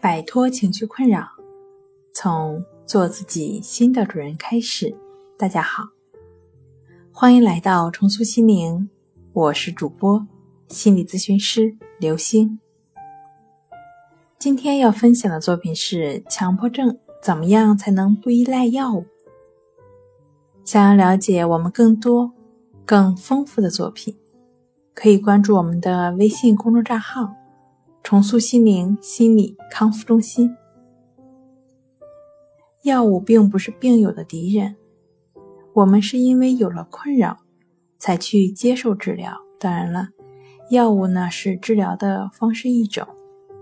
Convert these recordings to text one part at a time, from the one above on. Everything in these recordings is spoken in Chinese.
摆脱情绪困扰，从做自己新的主人开始。大家好，欢迎来到重塑心灵，我是主播心理咨询师刘星。今天要分享的作品是强迫症怎么样才能不依赖药物？想要了解我们更多、更丰富的作品，可以关注我们的微信公众账号。重塑心灵心理康复中心。药物并不是病友的敌人，我们是因为有了困扰，才去接受治疗。当然了，药物呢是治疗的方式一种，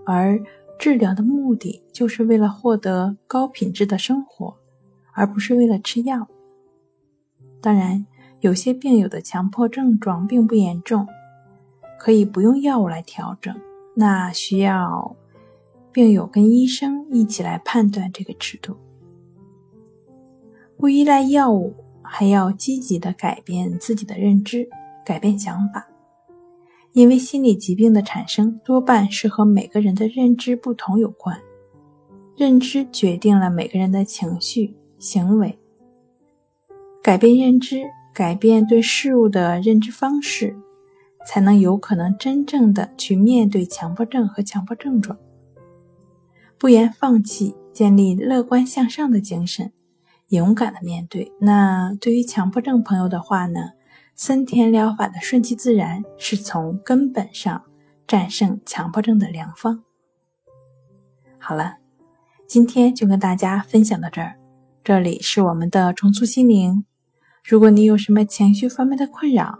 而治疗的目的就是为了获得高品质的生活，而不是为了吃药。当然，有些病友的强迫症状并不严重，可以不用药物来调整。那需要病友跟医生一起来判断这个尺度。不依赖药物，还要积极的改变自己的认知，改变想法。因为心理疾病的产生多半是和每个人的认知不同有关，认知决定了每个人的情绪行为。改变认知，改变对事物的认知方式。才能有可能真正的去面对强迫症和强迫症状，不言放弃，建立乐观向上的精神，勇敢的面对。那对于强迫症朋友的话呢？森田疗法的顺其自然是从根本上战胜强迫症的良方。好了，今天就跟大家分享到这儿。这里是我们的重塑心灵。如果你有什么情绪方面的困扰，